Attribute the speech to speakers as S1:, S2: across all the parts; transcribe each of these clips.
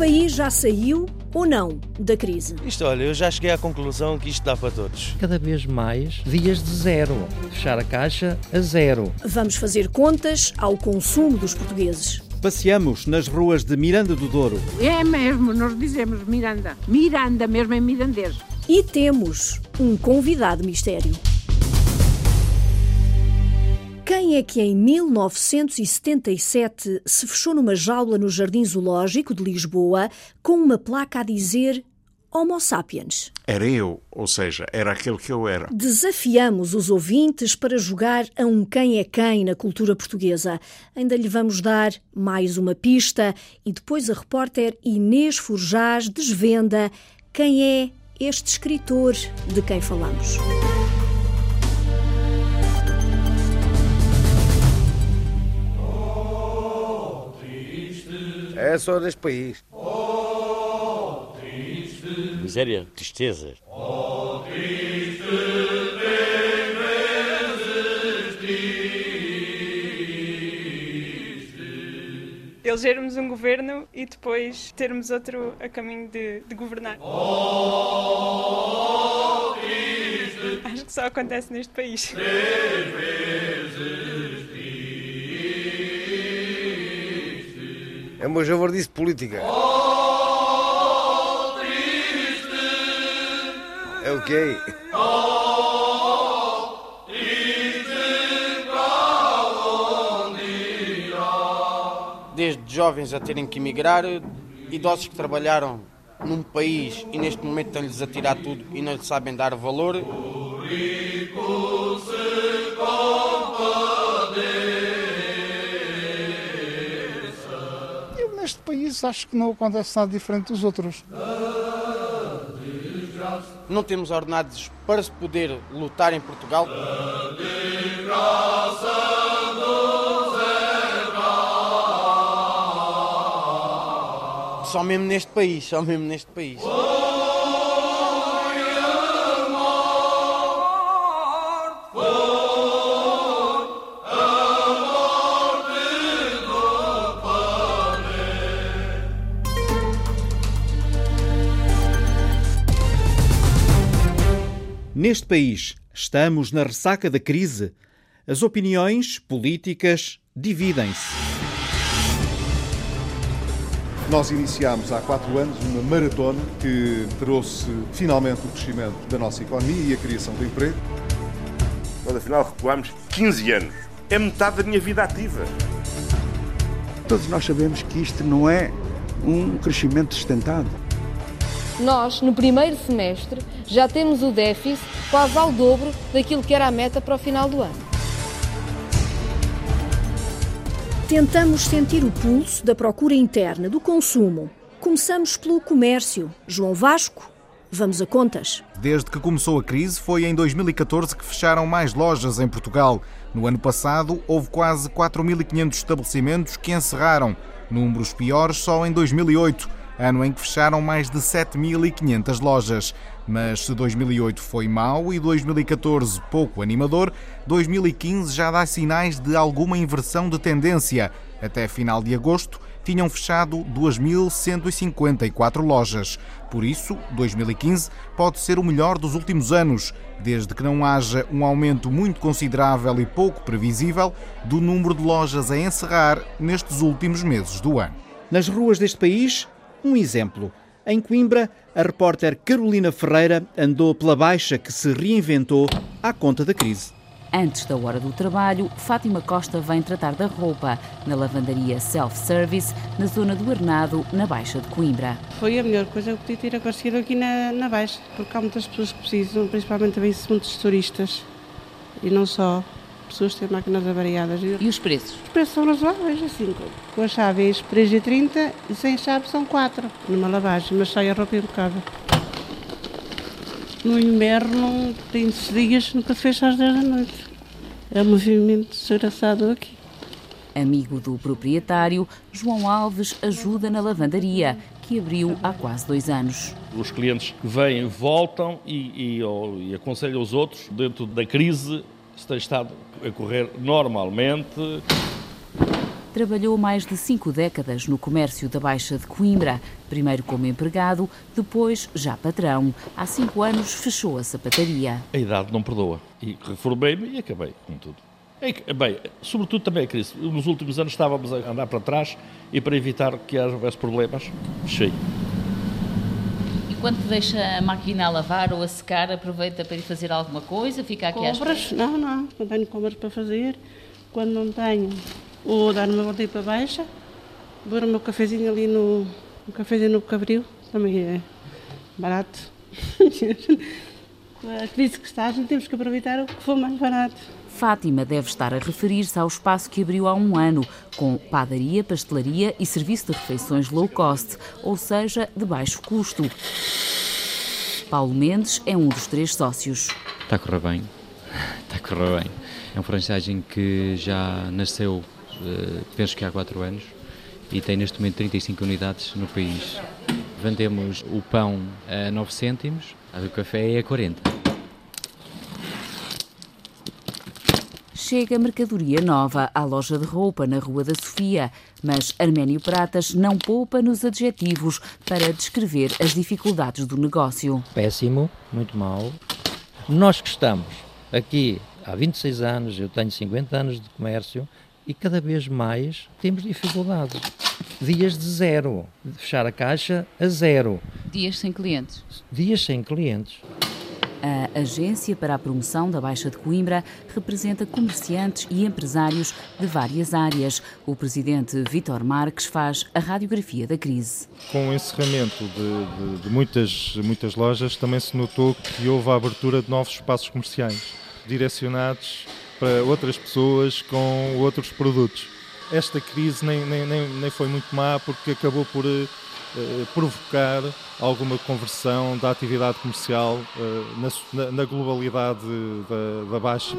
S1: país já saiu ou não da crise?
S2: Isto, olha, eu já cheguei à conclusão que isto dá para todos.
S3: Cada vez mais dias de zero. Fechar a caixa a zero.
S1: Vamos fazer contas ao consumo dos portugueses.
S4: Passeamos nas ruas de Miranda do Douro.
S5: É mesmo, nós dizemos Miranda. Miranda mesmo é mirandês.
S1: E temos um convidado mistério. Quem é que em 1977 se fechou numa jaula no Jardim Zoológico de Lisboa com uma placa a dizer Homo sapiens?
S6: Era eu, ou seja, era aquele que eu era.
S1: Desafiamos os ouvintes para jogar a um quem é quem na cultura portuguesa. Ainda lhe vamos dar mais uma pista e depois a repórter Inês Forjás desvenda quem é este escritor de quem falamos.
S7: É só deste país.
S8: Miséria, tristeza.
S9: elegermos um governo e depois termos outro a caminho de, de governar. Acho que só acontece neste país.
S7: É uma javardice política. É o quê?
S10: Desde jovens a terem que emigrar, idosos que trabalharam num país e neste momento estão-lhes a tirar tudo e não lhe sabem dar valor.
S11: País acho que não acontece nada diferente dos outros.
S10: Não temos ordenados para se poder lutar em Portugal. Só mesmo neste país, só mesmo neste país.
S4: Neste país, estamos na ressaca da crise. As opiniões políticas dividem-se.
S12: Nós iniciámos há quatro anos uma maratona que trouxe finalmente o crescimento da nossa economia e a criação de emprego.
S6: Nós afinal recuamos 15 anos. É metade da minha vida ativa.
S13: Todos nós sabemos que isto não é um crescimento sustentado.
S14: Nós, no primeiro semestre, já temos o déficit quase ao dobro daquilo que era a meta para o final do ano.
S1: Tentamos sentir o pulso da procura interna, do consumo. Começamos pelo comércio. João Vasco, vamos a contas.
S15: Desde que começou a crise, foi em 2014 que fecharam mais lojas em Portugal. No ano passado, houve quase 4.500 estabelecimentos que encerraram. Números piores só em 2008 ano em que fecharam mais de 7.500 lojas. Mas se 2008 foi mau e 2014 pouco animador, 2015 já dá sinais de alguma inversão de tendência. Até final de agosto, tinham fechado 2.154 lojas. Por isso, 2015 pode ser o melhor dos últimos anos, desde que não haja um aumento muito considerável e pouco previsível do número de lojas a encerrar nestes últimos meses do ano.
S4: Nas ruas deste país, um exemplo. Em Coimbra, a repórter Carolina Ferreira andou pela baixa que se reinventou à conta da crise.
S16: Antes da hora do trabalho, Fátima Costa vem tratar da roupa na lavandaria self-service na zona do Arnado, na Baixa de Coimbra.
S17: Foi a melhor coisa que eu podia ter acontecido aqui na, na Baixa, porque há muitas pessoas que precisam, principalmente também muitos turistas e não só pessoas têm máquinas avariadas.
S16: E os preços?
S17: Os preços são razoáveis, assim, com as chaves 3,30 e sem chave são 4 numa lavagem, mas sai a roupa impecável. No inverno tem dias nunca se fecha às 10 da noite. É um movimento desgraçado aqui.
S16: Amigo do proprietário, João Alves ajuda na lavandaria, que abriu há quase dois anos.
S18: Os clientes vêm, voltam e, e, e aconselham os outros, dentro da crise, tem estado a correr normalmente.
S16: trabalhou mais de cinco décadas no comércio da Baixa de Coimbra, primeiro como empregado, depois já patrão. Há cinco anos fechou a sapataria.
S18: A idade não perdoa. E reformei-me e acabei com tudo. É bem, sobretudo também a crise. Nos últimos anos estávamos a andar para trás e para evitar que houvesse problemas, fechei.
S19: Quando deixa a máquina a lavar ou a secar, aproveita para ir fazer alguma coisa? Fica aqui
S17: compras? Não, não. Quando tenho compras para fazer, quando não tenho, ou dar uma volta para baixa, beber o meu cafezinho ali no, no cafezinho no Cabril, também é barato. a crise que está, temos que aproveitar o que for mais barato.
S16: Fátima deve estar a referir-se ao espaço que abriu há um ano, com padaria, pastelaria e serviço de refeições low cost, ou seja, de baixo custo. Paulo Mendes é um dos três sócios.
S20: Está a correr bem, está a correr bem. É um franchising que já nasceu, eh, penso que há quatro anos, e tem neste momento 35 unidades no país. Vendemos o pão a 9 cêntimos, o café é a 40.
S16: Chega mercadoria nova à loja de roupa na Rua da Sofia, mas Arménio Pratas não poupa nos adjetivos para descrever as dificuldades do negócio.
S3: Péssimo, muito mal. Nós que estamos aqui há 26 anos, eu tenho 50 anos de comércio e cada vez mais temos dificuldades. Dias de zero, de fechar a caixa a zero.
S19: Dias sem clientes.
S3: Dias sem clientes.
S16: A Agência para a Promoção da Baixa de Coimbra representa comerciantes e empresários de várias áreas. O presidente Vítor Marques faz a radiografia da crise.
S21: Com o encerramento de, de, de muitas, muitas lojas, também se notou que houve a abertura de novos espaços comerciais, direcionados para outras pessoas com outros produtos. Esta crise nem, nem, nem, nem foi muito má porque acabou por eh, provocar alguma conversão da atividade comercial eh, na, na globalidade da, da Baixa.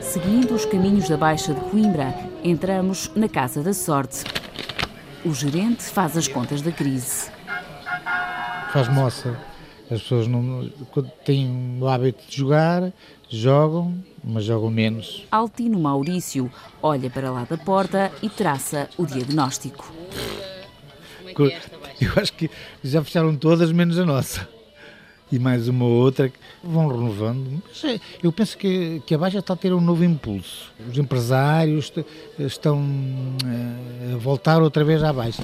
S16: Seguindo os caminhos da Baixa de Coimbra, entramos na Casa da Sorte. O gerente faz as contas da crise.
S11: Faz moça. As pessoas não, têm o hábito de jogar, jogam, mas jogam menos.
S16: Altino Maurício olha para lá da porta e traça o diagnóstico
S11: é eu acho que já fecharam todas, menos a nossa. E mais uma ou outra que vão renovando. Mas é, eu penso que, que a Baixa está a ter um novo impulso. Os empresários estão eh, a voltar outra vez à Baixa.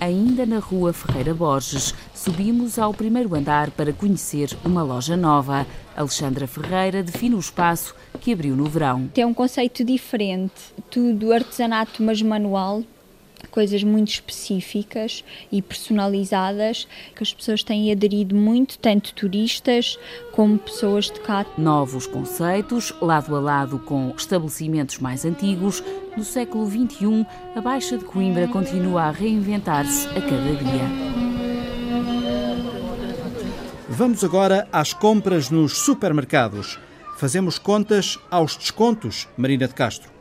S16: Ainda na rua Ferreira Borges, subimos ao primeiro andar para conhecer uma loja nova. Alexandra Ferreira define o espaço que abriu no verão.
S22: Tem um conceito diferente, tudo artesanato, mas manual, coisas muito específicas e personalizadas que as pessoas têm aderido muito, tanto turistas como pessoas de cá.
S16: Novos conceitos, lado a lado com estabelecimentos mais antigos, no século XXI, a Baixa de Coimbra continua a reinventar-se a cada dia.
S4: Vamos agora às compras nos supermercados. Fazemos contas aos descontos, Marina de Castro.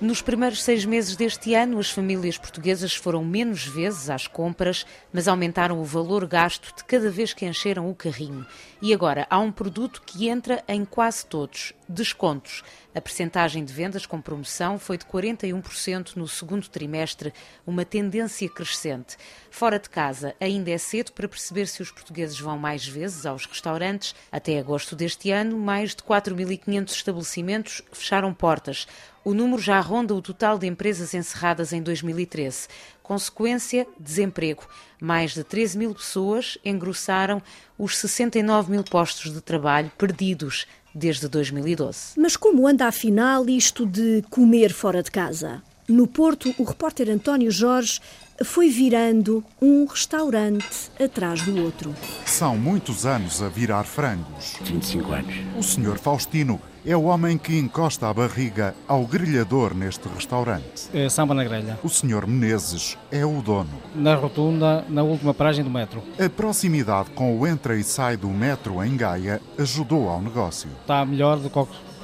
S23: Nos primeiros seis meses deste ano, as famílias portuguesas foram menos vezes às compras, mas aumentaram o valor gasto de cada vez que encheram o carrinho. E agora há um produto que entra em quase todos: descontos. A percentagem de vendas com promoção foi de 41% no segundo trimestre, uma tendência crescente. Fora de casa, ainda é cedo para perceber se os portugueses vão mais vezes aos restaurantes. Até agosto deste ano, mais de 4.500 estabelecimentos fecharam portas. O número já ronda o total de empresas encerradas em 2013. Consequência: desemprego. Mais de 13 mil pessoas engrossaram os 69 mil postos de trabalho perdidos desde 2012.
S1: Mas como anda afinal isto de comer fora de casa? No Porto, o repórter António Jorge foi virando um restaurante atrás do outro.
S24: São muitos anos a virar frangos.
S8: 25 anos.
S24: O senhor Faustino é o homem que encosta a barriga ao grelhador neste restaurante.
S25: É samba na grelha.
S24: O senhor Menezes é o dono.
S25: Na rotunda, na última paragem do metro.
S24: A proximidade com o entra e sai do metro em Gaia ajudou ao negócio.
S25: Está melhor do que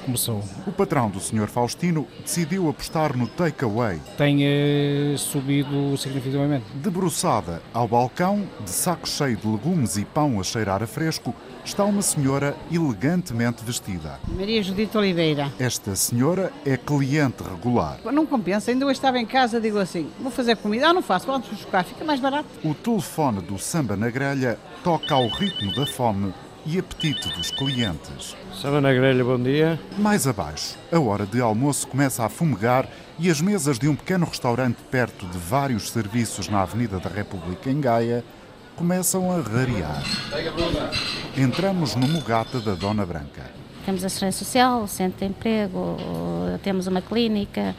S25: começou.
S24: O patrão do Sr. Faustino decidiu apostar no takeaway.
S25: Tem eh, subido significativamente.
S24: Debruçada ao balcão, de saco cheio de legumes e pão a cheirar a fresco, está uma senhora elegantemente vestida.
S26: Maria Judite Oliveira.
S24: Esta senhora é cliente regular.
S26: Não compensa, ainda hoje estava em casa, digo assim, vou fazer comida, ah não faço, vamos buscar, fica mais barato.
S24: O telefone do samba na grelha toca ao ritmo da fome e apetite dos clientes.
S27: Samba na grelha, bom dia.
S24: Mais abaixo, a hora de almoço começa a fumegar e as mesas de um pequeno restaurante perto de vários serviços na Avenida da República em Gaia começam a rarear. Entramos no Mogata da Dona Branca.
S28: Temos a assistência social, o centro de emprego, temos uma clínica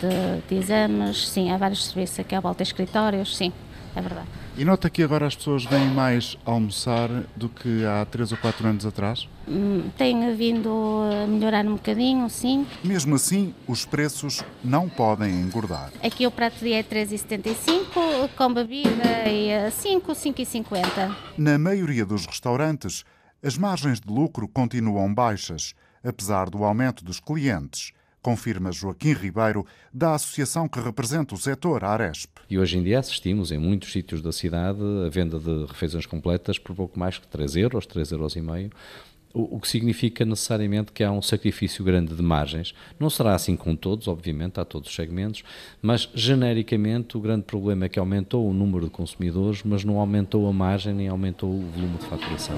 S28: de, de exames, sim, há vários serviços aqui à volta, escritórios, sim, é verdade.
S24: E nota que agora as pessoas vêm mais almoçar do que há 3 ou 4 anos atrás?
S28: Hum, tem vindo a melhorar um bocadinho, sim.
S24: Mesmo assim, os preços não podem engordar.
S28: Aqui o prato de dia é 3,75, com bebida é 5, 5,50.
S24: Na maioria dos restaurantes, as margens de lucro continuam baixas, apesar do aumento dos clientes confirma Joaquim Ribeiro, da associação que representa o setor, a Aresp.
S29: E hoje em dia assistimos em muitos sítios da cidade a venda de refeições completas por pouco mais que 3 euros, 3 euros e meio, o que significa necessariamente que há um sacrifício grande de margens. Não será assim com todos, obviamente, há todos os segmentos, mas genericamente o grande problema é que aumentou o número de consumidores, mas não aumentou a margem nem aumentou o volume de faturação.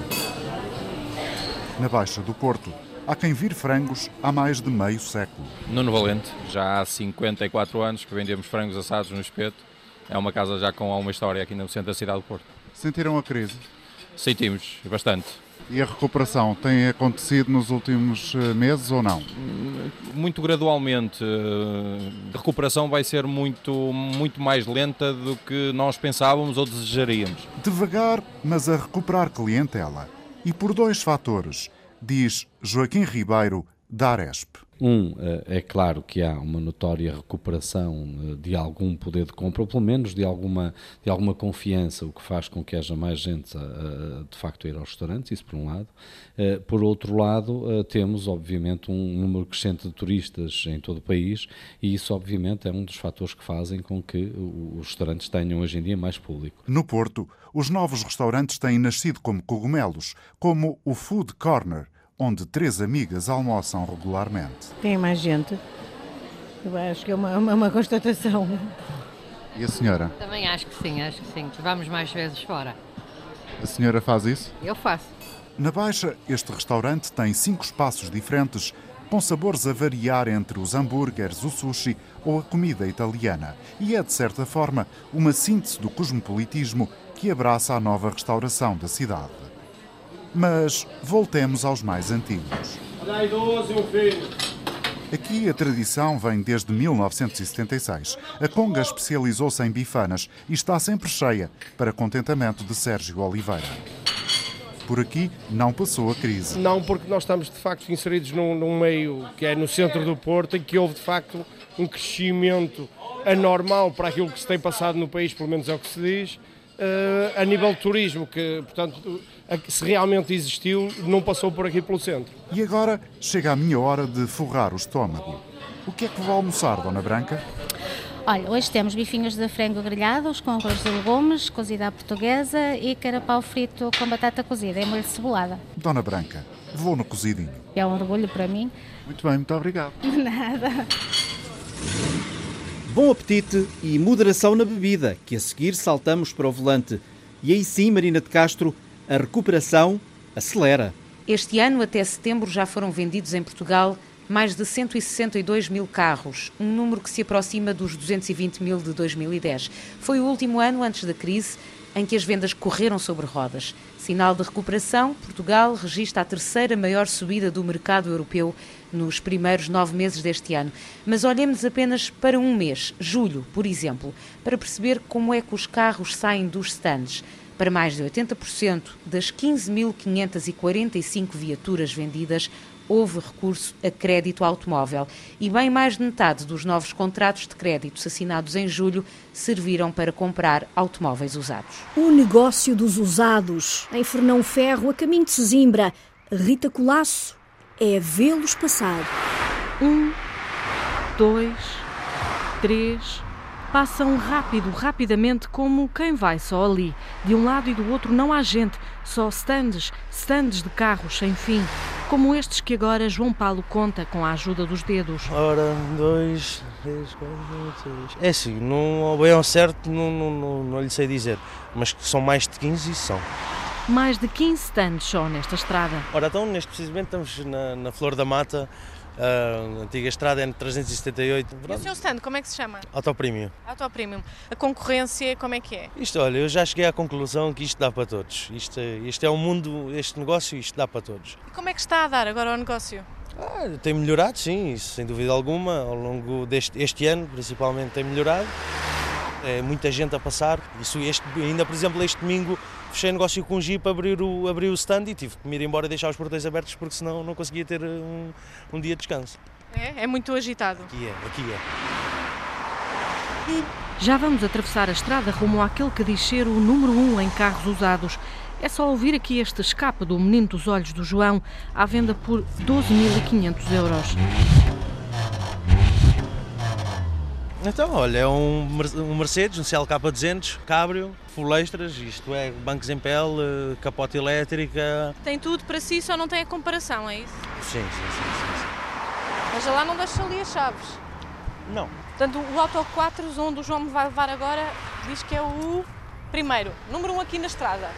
S24: Na Baixa do Porto, Há quem vir frangos há mais de meio século.
S30: Nuno Valente, já há 54 anos que vendemos frangos assados no espeto. É uma casa já com alguma história aqui no centro da cidade do Porto.
S24: Sentiram a crise?
S30: Sentimos, bastante.
S24: E a recuperação tem acontecido nos últimos eh, meses ou não?
S30: Muito gradualmente. A recuperação vai ser muito, muito mais lenta do que nós pensávamos ou desejaríamos.
S24: Devagar, mas a recuperar clientela. E por dois fatores diz Joaquim Ribeiro, da Aresp.
S29: Um, eh, é claro que há uma notória recuperação eh, de algum poder de compra, ou pelo menos de alguma, de alguma confiança, o que faz com que haja mais gente a, a, de facto a ir aos restaurantes, isso por um lado. Eh, por outro lado, temos obviamente um número crescente de turistas em todo o país e isso obviamente é um dos fatores que fazem com que os restaurantes tenham hoje em dia mais público.
S24: No Porto, os novos restaurantes têm nascido como cogumelos, como o Food Corner, onde três amigas almoçam regularmente.
S26: Tem mais gente. Eu acho que é uma, uma, uma constatação.
S24: E a senhora?
S31: Também acho que sim, acho que sim. Vamos mais vezes fora.
S24: A senhora faz isso?
S31: Eu faço.
S24: Na Baixa, este restaurante tem cinco espaços diferentes, com sabores a variar entre os hambúrgueres, o sushi ou a comida italiana. E é, de certa forma, uma síntese do cosmopolitismo que abraça a nova restauração da cidade. Mas voltemos aos mais antigos. Aqui a tradição vem desde 1976. A Conga especializou-se em bifanas e está sempre cheia, para contentamento de Sérgio Oliveira. Por aqui não passou a crise.
S32: Não, porque nós estamos de facto inseridos num, num meio que é no centro do Porto, em que houve de facto um crescimento anormal para aquilo que se tem passado no país, pelo menos é o que se diz, uh, a nível de turismo, que portanto se realmente existiu, não passou por aqui pelo centro.
S24: E agora chega a minha hora de forrar o estômago. O que é que vou almoçar, Dona Branca?
S28: Olha, hoje temos bifinhos de frango grelhados com arroz de legumes, cozida à portuguesa e carapau frito com batata cozida em molho de cebolada.
S24: Dona Branca, vou no cozidinho.
S28: É um orgulho para mim.
S24: Muito bem, muito obrigado.
S28: De nada.
S4: Bom apetite e moderação na bebida, que a seguir saltamos para o volante. E aí sim, Marina de Castro, a recuperação acelera.
S23: Este ano, até setembro, já foram vendidos em Portugal mais de 162 mil carros, um número que se aproxima dos 220 mil de 2010. Foi o último ano antes da crise em que as vendas correram sobre rodas. Sinal de recuperação, Portugal registra a terceira maior subida do mercado europeu nos primeiros nove meses deste ano. Mas olhemos apenas para um mês, julho, por exemplo, para perceber como é que os carros saem dos stands. Para mais de 80% das 15.545 viaturas vendidas, houve recurso a crédito automóvel e bem mais de metade dos novos contratos de créditos assinados em julho serviram para comprar automóveis usados.
S1: O negócio dos usados, em Fernão Ferro, a caminho de Sesimbra. Rita Colasso é vê-los passar.
S27: Um, dois, três. Passam rápido, rapidamente, como quem vai só ali. De um lado e do outro não há gente, só stands, stands de carros sem fim. Como estes que agora João Paulo conta com a ajuda dos dedos.
S33: Ora, dois, três, quatro, seis. É assim, não, bem ao certo não, não, não, não lhe sei dizer, mas que são mais de 15 e são.
S27: Mais de 15 stands só nesta estrada.
S33: Ora, então, neste precisamente estamos na, na Flor da Mata, a antiga estrada N378.
S34: E o seu stand, como é que se chama?
S33: Autoprémio.
S34: Autoprémio. A concorrência, como é que é?
S33: Isto, olha, eu já cheguei à conclusão que isto dá para todos. Isto, isto é um mundo, este negócio, isto dá para todos.
S34: E como é que está a dar agora o negócio?
S33: Ah, tem melhorado, sim, isso, sem dúvida alguma. Ao longo deste este ano, principalmente, tem melhorado. É muita gente a passar. Isso este, ainda, por exemplo, este domingo fechei negócio com o Jeep, abrir o, abrir o stand e tive que me ir embora e deixar os portões abertos porque senão não conseguia ter um, um dia de descanso.
S34: É? É muito agitado?
S33: Aqui é, aqui é.
S27: Já vamos atravessar a estrada rumo àquele que diz ser o número um em carros usados. É só ouvir aqui este escape do menino dos olhos do João, à venda por 12.500 euros.
S33: Então, olha, é um, um Mercedes, um CLK200, cabrio, full extras, isto é, bancos em pele, capota elétrica.
S34: Tem tudo para si, só não tem a comparação, é isso?
S33: Sim, sim, sim. sim, sim.
S34: Mas lá não deixa ali as chaves.
S33: Não.
S34: Portanto, o Auto 4, onde o João me vai levar agora, diz que é o primeiro, número um aqui na estrada.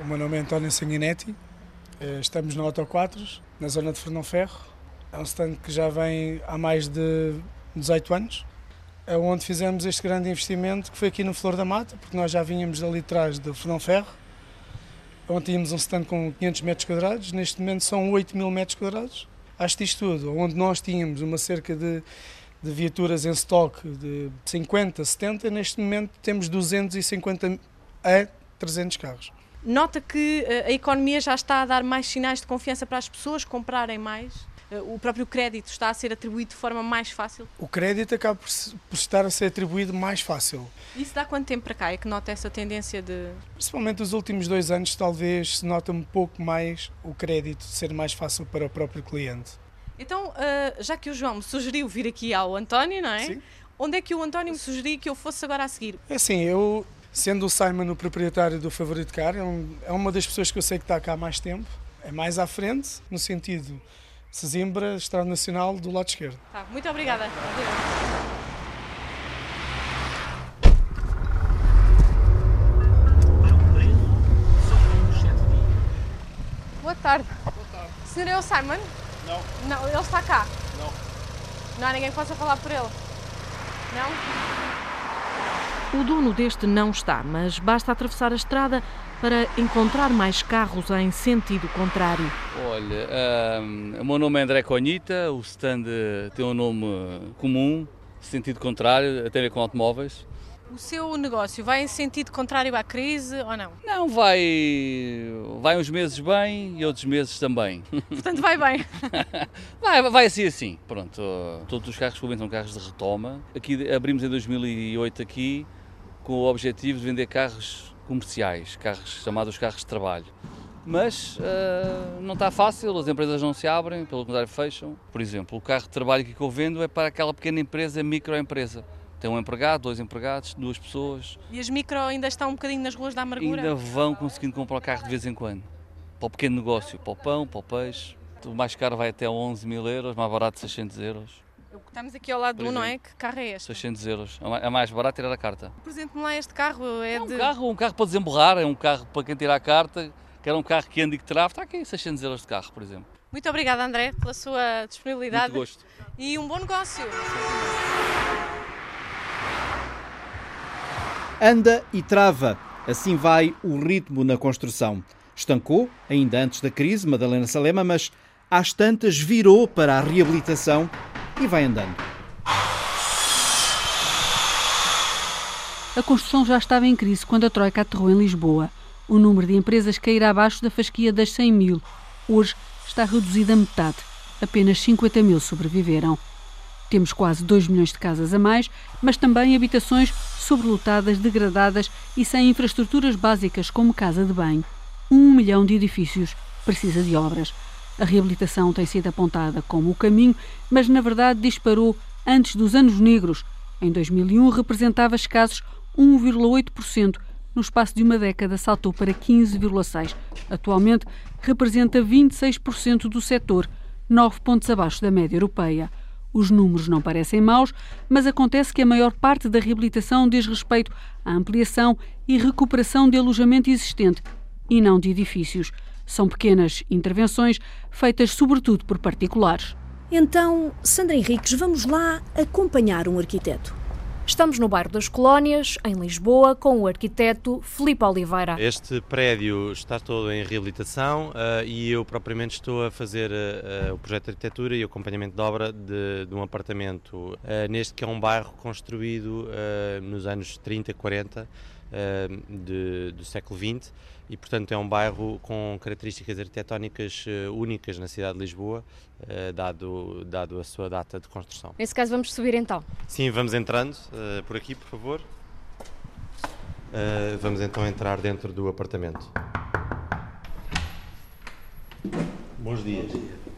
S35: O meu nome é António Sanguinetti, eh, estamos na Auto 4, na zona de Fernão Ferro. É um stand que já vem há mais de 18 anos, é onde fizemos este grande investimento, que foi aqui no Flor da Mata, porque nós já vínhamos ali atrás do Fernão Ferro, onde tínhamos um stand com 500 metros quadrados, neste momento são 8 mil metros quadrados. Acho isto tudo, onde nós tínhamos uma cerca de, de viaturas em estoque de 50, 70, neste momento temos 250 a 300 carros.
S34: Nota que eh, a economia já está a dar mais sinais de confiança para as pessoas comprarem mais? Eh, o próprio crédito está a ser atribuído de forma mais fácil?
S35: O crédito acaba por, por estar a ser atribuído mais fácil.
S34: Isso dá quanto tempo para cá é que nota essa tendência de.
S35: Principalmente nos últimos dois anos, talvez se nota um pouco mais o crédito ser mais fácil para o próprio cliente.
S34: Então, eh, já que o João me sugeriu vir aqui ao António, não é?
S35: Sim.
S34: Onde é que o António me sugeriu que eu fosse agora a seguir?
S35: É assim, eu, sendo o Simon o proprietário do Favorito Car, é, é uma das pessoas que eu sei que está cá há mais tempo. É mais à frente, no sentido Sesimbra, Estrada Nacional, do lado esquerdo.
S34: Tá, muito obrigada. Boa tarde. Boa tarde. O senhor é o Simon?
S35: Não.
S34: Não, ele está cá.
S35: Não.
S34: Não há ninguém que possa falar por ele? Não?
S27: O dono deste não está, mas basta atravessar a estrada para encontrar mais carros em sentido contrário.
S36: Olha, um, o meu nome é André Conhita, o stand tem um nome comum, sentido contrário, tem a ver com automóveis.
S34: O seu negócio vai em sentido contrário à crise ou não?
S36: Não, vai, vai uns meses bem e outros meses também.
S34: Portanto, vai bem.
S36: vai, vai assim assim, pronto. Todos os carros que são carros de retoma. Aqui abrimos em 2008 aqui com o objetivo de vender carros comerciais, carros chamados carros de trabalho. Mas uh, não está fácil, as empresas não se abrem, pelo contrário fecham. Por exemplo, o carro de trabalho que eu vendo é para aquela pequena empresa, microempresa. Tem um empregado, dois empregados, duas pessoas.
S34: E as micro ainda estão um bocadinho nas ruas da amargura?
S36: Ainda vão conseguindo comprar o carro de vez em quando. Para o pequeno negócio, para o pão, para o peixe. O mais caro vai até 11 mil euros, mais barato 600 euros.
S34: Estamos aqui ao lado do, não é? Que carro é este?
S36: 600 euros. É mais barato tirar a carta.
S34: Apresente-me lá este carro. É,
S36: é um,
S34: de...
S36: carro, um carro para desemborrar, é um carro para quem tirar a carta, que era um carro que anda e que trava. Está aqui 600 euros de carro, por exemplo.
S34: Muito obrigada, André, pela sua disponibilidade.
S36: Muito gosto.
S34: E um bom negócio.
S4: Anda e trava. Assim vai o ritmo na construção. Estancou, ainda antes da crise, Madalena Salema, mas às tantas virou para a reabilitação e vai andando.
S27: A construção já estava em crise quando a Troika aterrou em Lisboa. O número de empresas cairá abaixo da fasquia das 100 mil. Hoje está reduzido a metade. Apenas 50 mil sobreviveram. Temos quase 2 milhões de casas a mais, mas também habitações sobrelotadas, degradadas e sem infraestruturas básicas como casa de banho. Um milhão de edifícios
S37: precisa de obras. A reabilitação tem sido apontada como o caminho, mas na verdade disparou antes dos anos negros. Em 2001 representava escassos 1,8%. No espaço de uma década saltou para 15,6%. Atualmente representa 26% do setor, 9 pontos abaixo da média europeia. Os números não parecem maus, mas acontece que a maior parte da reabilitação diz respeito à ampliação e recuperação de alojamento existente e não de edifícios. São pequenas intervenções feitas sobretudo por particulares.
S38: Então, Sandra Henriques, vamos lá acompanhar um arquiteto. Estamos no bairro das Colónias, em Lisboa, com o arquiteto Filipe Oliveira.
S39: Este prédio está todo em reabilitação uh, e eu propriamente estou a fazer uh, o projeto de arquitetura e o acompanhamento de obra de, de um apartamento uh, neste que é um bairro construído nos anos 30, 40 de, do século XX e, portanto, é um bairro com características arquitetónicas uh, únicas na cidade de Lisboa, uh, dado, dado a sua data de construção.
S38: Nesse caso, vamos subir então?
S39: Sim, vamos entrando uh, por aqui, por favor. vamos então entrar dentro do apartamento. Bons dias. Bom dia.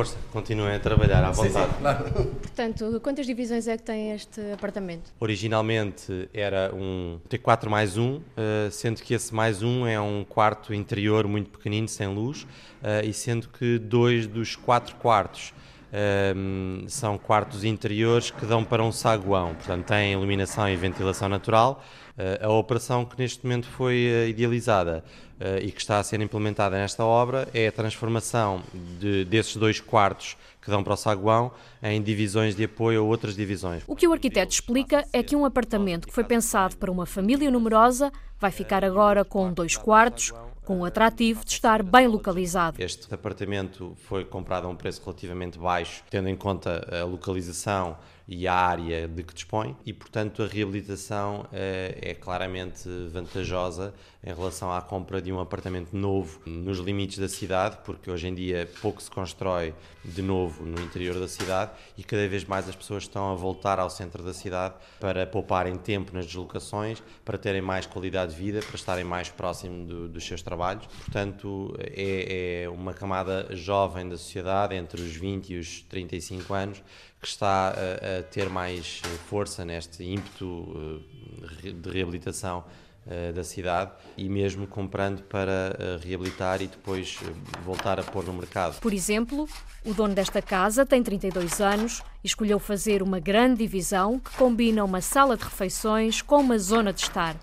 S39: Força, continuem a trabalhar à vontade.
S38: Sim, sim, claro. Portanto, quantas divisões é que tem este apartamento?
S39: Originalmente era um T4 mais um, eh, sendo que esse mais um é um quarto interior muito pequenino, sem luz, eh, e sendo que dois dos quatro quartos um, ehm, são quartos interiores que dão para um saguão, portanto têm iluminação e ventilação natural. Uh, a operação que neste momento foi uh, idealizada e que está a ser implementada nesta obra é a transformação de, desses dois quartos que dão para o saguão em divisões de apoio a outras divisões.
S38: O que o arquiteto explica é que um apartamento que foi pensado para uma família numerosa vai ficar agora com dois quartos, com o atrativo de estar bem localizado.
S39: Este apartamento foi comprado a um preço relativamente baixo, tendo em conta a localização e a área de que dispõe e, portanto, a reabilitação é, é claramente vantajosa em relação à compra de um apartamento novo nos limites da cidade, porque hoje em dia pouco se constrói de novo no interior da cidade e cada vez mais as pessoas estão a voltar ao centro da cidade para pouparem tempo nas deslocações, para terem mais qualidade de vida, para estarem mais próximo do, dos seus trabalhos. Portanto, é, é uma camada jovem da sociedade, entre os 20 e os 35 anos, que está a, a ter mais força neste ímpeto eh, de reabilitação eh, da cidade e mesmo comprando para eh, reabilitar e depois voltar a pôr no mercado.
S38: Por exemplo, o dono desta casa tem 32 anos e escolheu fazer uma grande divisão que combina uma sala de refeições com uma zona de estar.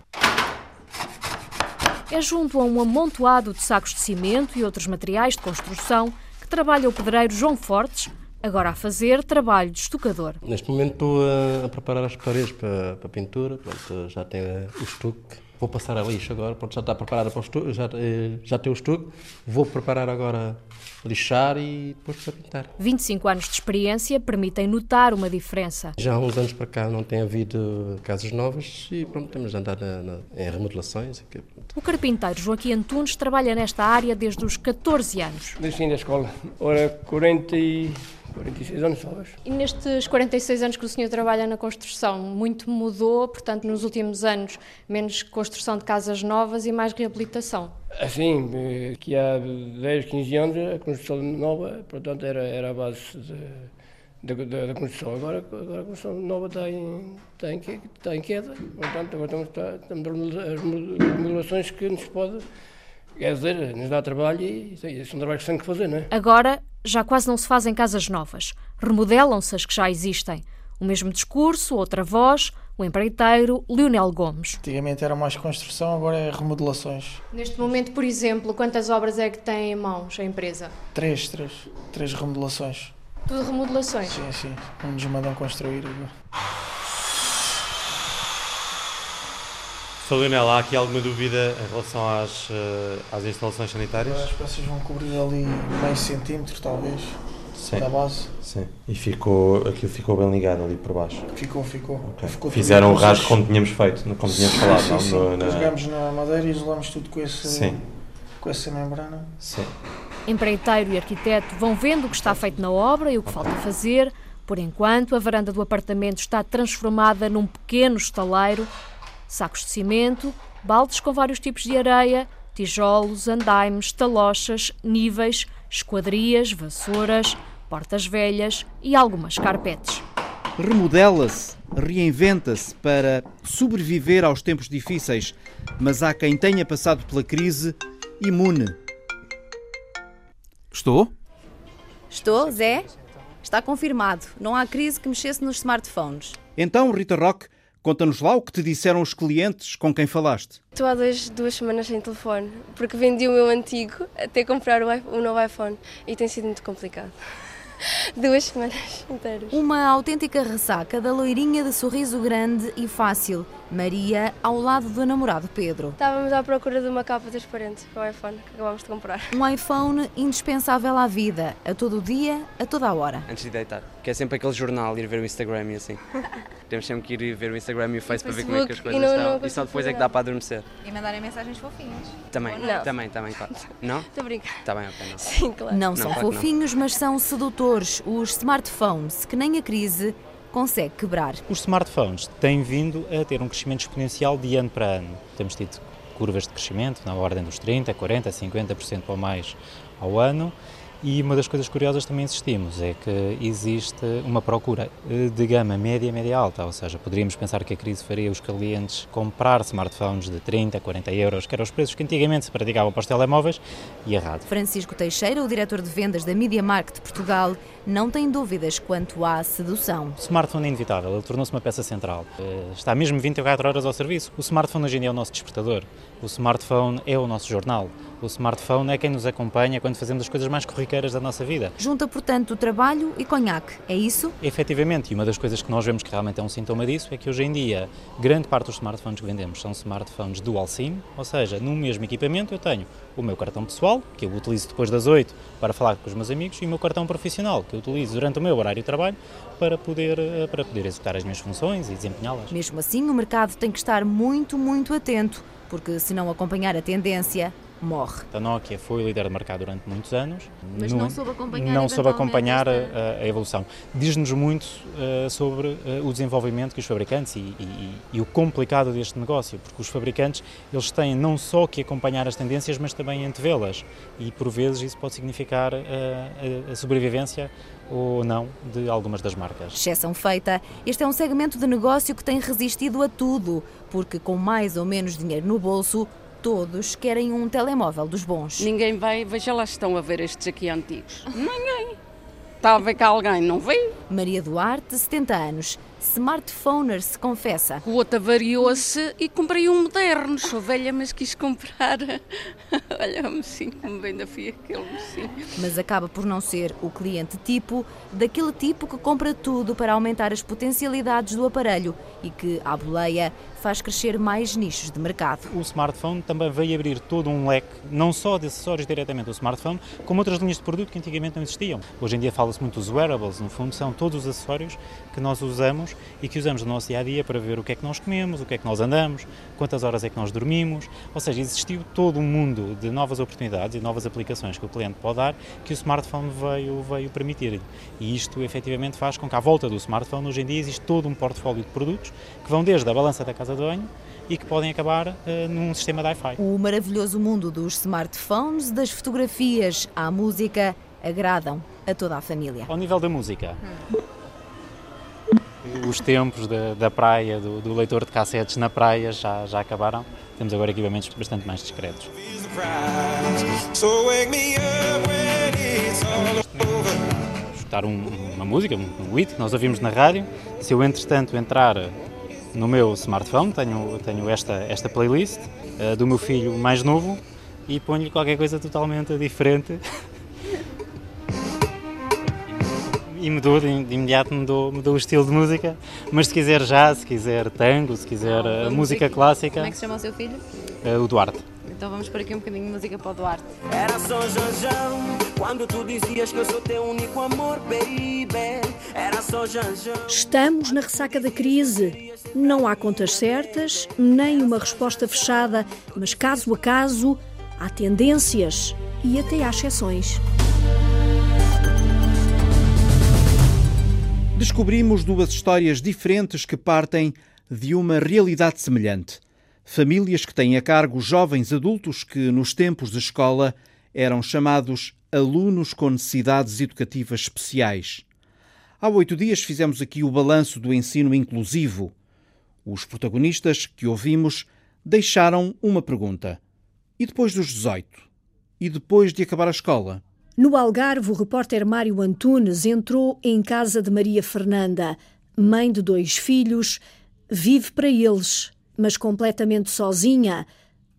S38: É junto a um amontoado de sacos de cimento e outros materiais de construção que trabalha o pedreiro João Fortes, agora a fazer trabalho de estucador.
S40: Neste momento estou a, a preparar as paredes para, para a pintura, pronto, já tem o estuque. Vou passar a lixo agora, pronto, já está preparada para o estuque, já, eh, já tem o estuque. Vou preparar agora lixar e depois para pintar.
S38: 25 anos de experiência permitem notar uma diferença.
S40: Já há uns anos para cá não tem havido casas novas e pronto, temos andado na, na, em remodelações.
S38: O carpinteiro Joaquim Antunes trabalha nesta área desde os 14 anos.
S41: Desde fim da escola, ora 40 e 46 anos talvez.
S38: E nestes 46 anos que o senhor trabalha na construção, muito mudou, portanto, nos últimos anos, menos construção de casas novas e mais reabilitação?
S41: Assim, que há 10, 15 anos a construção nova, portanto, era, era a base de, da, da, construção. Agora, agora, a construção nova está em, está em, está em queda, portanto, agora estamos, estamos as remodelações que nos pode, quer dizer, nos dá trabalho e, e são trabalhos que tem que fazer, não é?
S38: Agora, já quase não se fazem casas novas. Remodelam-se as que já existem. O mesmo discurso, outra voz, o empreiteiro Lionel Gomes.
S42: Antigamente era mais construção, agora é remodelações.
S38: Neste momento, por exemplo, quantas obras é que tem em mãos a empresa?
S42: Três, três. Três remodelações.
S38: Tudo remodelações?
S42: Sim, sim. Não nos mandam construir.
S39: Sr. Lionel, há aqui alguma dúvida em relação às, uh, às instalações sanitárias?
S42: As peças vão cobrir ali meio centímetro, talvez, Sim. da base.
S39: Sim. E ficou, aquilo ficou bem ligado ali por baixo?
S42: Ficou, ficou.
S39: Okay.
S42: ficou
S39: Fizeram o rasgo como tínhamos feito, como tínhamos
S42: sim,
S39: falado,
S42: sim,
S39: não?
S42: Sim.
S39: No,
S42: na... Jogamos na madeira e isolamos tudo com, esse,
S39: sim.
S42: com essa membrana.
S39: Sim.
S38: Empreiteiro e arquiteto vão vendo o que está feito na obra e o que falta fazer. Por enquanto, a varanda do apartamento está transformada num pequeno estaleiro, sacos de cimento, baldes com vários tipos de areia,
S1: Tijolos, andaimes, talochas, níveis, esquadrias, vassouras, portas velhas e algumas carpetes.
S4: Remodela-se, reinventa-se para sobreviver aos tempos difíceis, mas há quem tenha passado pela crise imune. Estou?
S43: Estou, Zé? Está confirmado. Não há crise que mexesse nos smartphones.
S4: Então, Rita Rock, conta-nos lá o que te disseram os clientes com quem falaste.
S44: Estou há dois, duas semanas sem telefone, porque vendi o meu antigo até comprar o, o novo iPhone e tem sido muito complicado. Duas semanas inteiras.
S43: Uma autêntica ressaca da loirinha de sorriso grande e fácil, Maria, ao lado do namorado Pedro.
S44: Estávamos à procura de uma capa transparente para o iPhone que acabámos de comprar.
S43: Um iPhone indispensável à vida, a todo dia, a toda a hora.
S45: Antes de deitar, que é sempre aquele jornal, ir ver o Instagram e assim. Temos sempre que ir ver o Instagram e o Face para ver como é que as coisas
S44: não,
S45: estão.
S44: Não
S45: e só depois é que dá para adormecer.
S43: E mandarem mensagens fofinhas.
S45: Também,
S44: não.
S45: também, também, claro. Não?
S44: Estou a brincar.
S45: Está bem, ok. Não.
S44: Sim, claro.
S43: Não, não são claro fofinhos, não. mas são sedutores. Os smartphones, que nem a crise consegue quebrar.
S46: Os smartphones têm vindo a ter um crescimento exponencial de ano para ano. Temos tido curvas de crescimento na ordem dos 30, 40, 50% ou mais ao ano. E uma das coisas curiosas também existimos é que existe uma procura eh, de gama média, média alta, ou seja, poderíamos pensar que a crise faria os clientes comprar smartphones de 30, 40 euros, que eram os preços que antigamente se praticavam para os telemóveis, e errado.
S43: Francisco Teixeira, o diretor de vendas da Media Market de Portugal, não tem dúvidas quanto à sedução.
S46: O smartphone é inevitável, ele tornou-se uma peça central. Eh, está mesmo 24 horas ao serviço. O smartphone hoje em dia é o nosso despertador, o smartphone é o nosso jornal, o smartphone é quem nos acompanha quando fazemos as coisas mais corriqueiras da nossa vida.
S43: Junta, portanto, trabalho e conhaque, é isso?
S46: Efetivamente, e uma das coisas que nós vemos que realmente é um sintoma disso é que hoje em dia, grande parte dos smartphones que vendemos são smartphones dual SIM, ou seja, no mesmo equipamento eu tenho o meu cartão pessoal, que eu utilizo depois das 8 para falar com os meus amigos, e o meu cartão profissional, que eu utilizo durante o meu horário de trabalho para poder, eh, para poder executar as minhas funções e desempenhá-las.
S43: Mesmo assim, o mercado tem que estar muito, muito atento, porque se não acompanhar a tendência, morre.
S46: A Nokia foi líder de mercado durante muitos anos.
S43: Mas não, não soube acompanhar,
S46: não soube acompanhar esta... a, a, evolução. Diz-nos muito uh, sobre uh, o desenvolvimento que os fabricantes e, e, e, o complicado deste negócio, porque os fabricantes eles têm não só que acompanhar as tendências, mas também antevê-las. E por vezes isso pode significar uh, a, a sobrevivência ou não de algumas das marcas.
S43: Exceção feita, este é um segmento de negócio que tem resistido a tudo, porque com mais ou menos dinheiro no bolso, todos querem um telemóvel dos bons.
S47: Ninguém vai, veja lá estão a ver estes aqui antigos. Ninguém. Está a ver que alguém não veio.
S43: Maria Duarte, 70 anos, smartphoner se confessa.
S47: O outro variou-se e comprei um moderno. Sou velha, mas quis comprar. Olha, me sim, como bem da fui aquele sim.
S43: Mas acaba por não ser o cliente tipo daquele tipo que compra tudo para aumentar as potencialidades do aparelho e que, à boleia, faz crescer mais nichos de mercado.
S46: O smartphone também veio abrir todo um leque, não só de acessórios diretamente do smartphone, como outras linhas de produto que antigamente não existiam. Hoje em dia fala-se muito dos wearables, no fundo são todos os acessórios que nós usamos e que usamos no nosso dia a dia para ver o que é que nós comemos, o que é que nós andamos, quantas horas é que nós dormimos. Ou seja, existiu todo um mundo de novas oportunidades e novas aplicações que o cliente pode dar que o smartphone veio, veio permitir. E isto efetivamente faz com que à volta do smartphone hoje em dia existe todo um portfólio de produtos que vão desde a balança da casa de banho e que podem acabar uh, num sistema de Wi-Fi.
S43: O maravilhoso mundo dos smartphones, das fotografias à música, agradam a toda a família.
S46: Ao nível da música, hum. Os tempos da, da praia, do, do, leitor de cassetes na praia já, já acabaram. Temos agora equipamentos bastante mais discretos. Escutar um, uma música, um, um hit que nós ouvimos na rádio, se eu entretanto entrar no meu smartphone, tenho, tenho esta, esta playlist uh, do meu filho mais novo e ponho-lhe qualquer coisa totalmente diferente. e mudou, de, imediato mudou, mudou o estilo de música. Mas se quiser jazz, se quiser tango, se quiser ah, uh, música clássica.
S43: Como é que se chama o seu filho?
S46: Uh, o Duarte.
S43: Então vamos por aqui um bocadinho de música para o Duarte.
S48: Era só Janjão, quando tu dizias que eu sou teu único amor, baby. Era só Janjão.
S1: Estamos na ressaca da crise. Não há contas certas, nem uma resposta fechada, mas caso a caso, há tendências e até há exceções.
S4: Descobrimos duas histórias diferentes que partem de uma realidade semelhante. Famílias que têm a cargo jovens adultos que, nos tempos de escola, eram chamados alunos com necessidades educativas especiais. Há oito dias fizemos aqui o balanço do ensino inclusivo. Os protagonistas que ouvimos deixaram uma pergunta. E depois dos 18? E depois de acabar a escola?
S1: No Algarve, o repórter Mário Antunes entrou em casa de Maria Fernanda, mãe de dois filhos, vive para eles, mas completamente sozinha.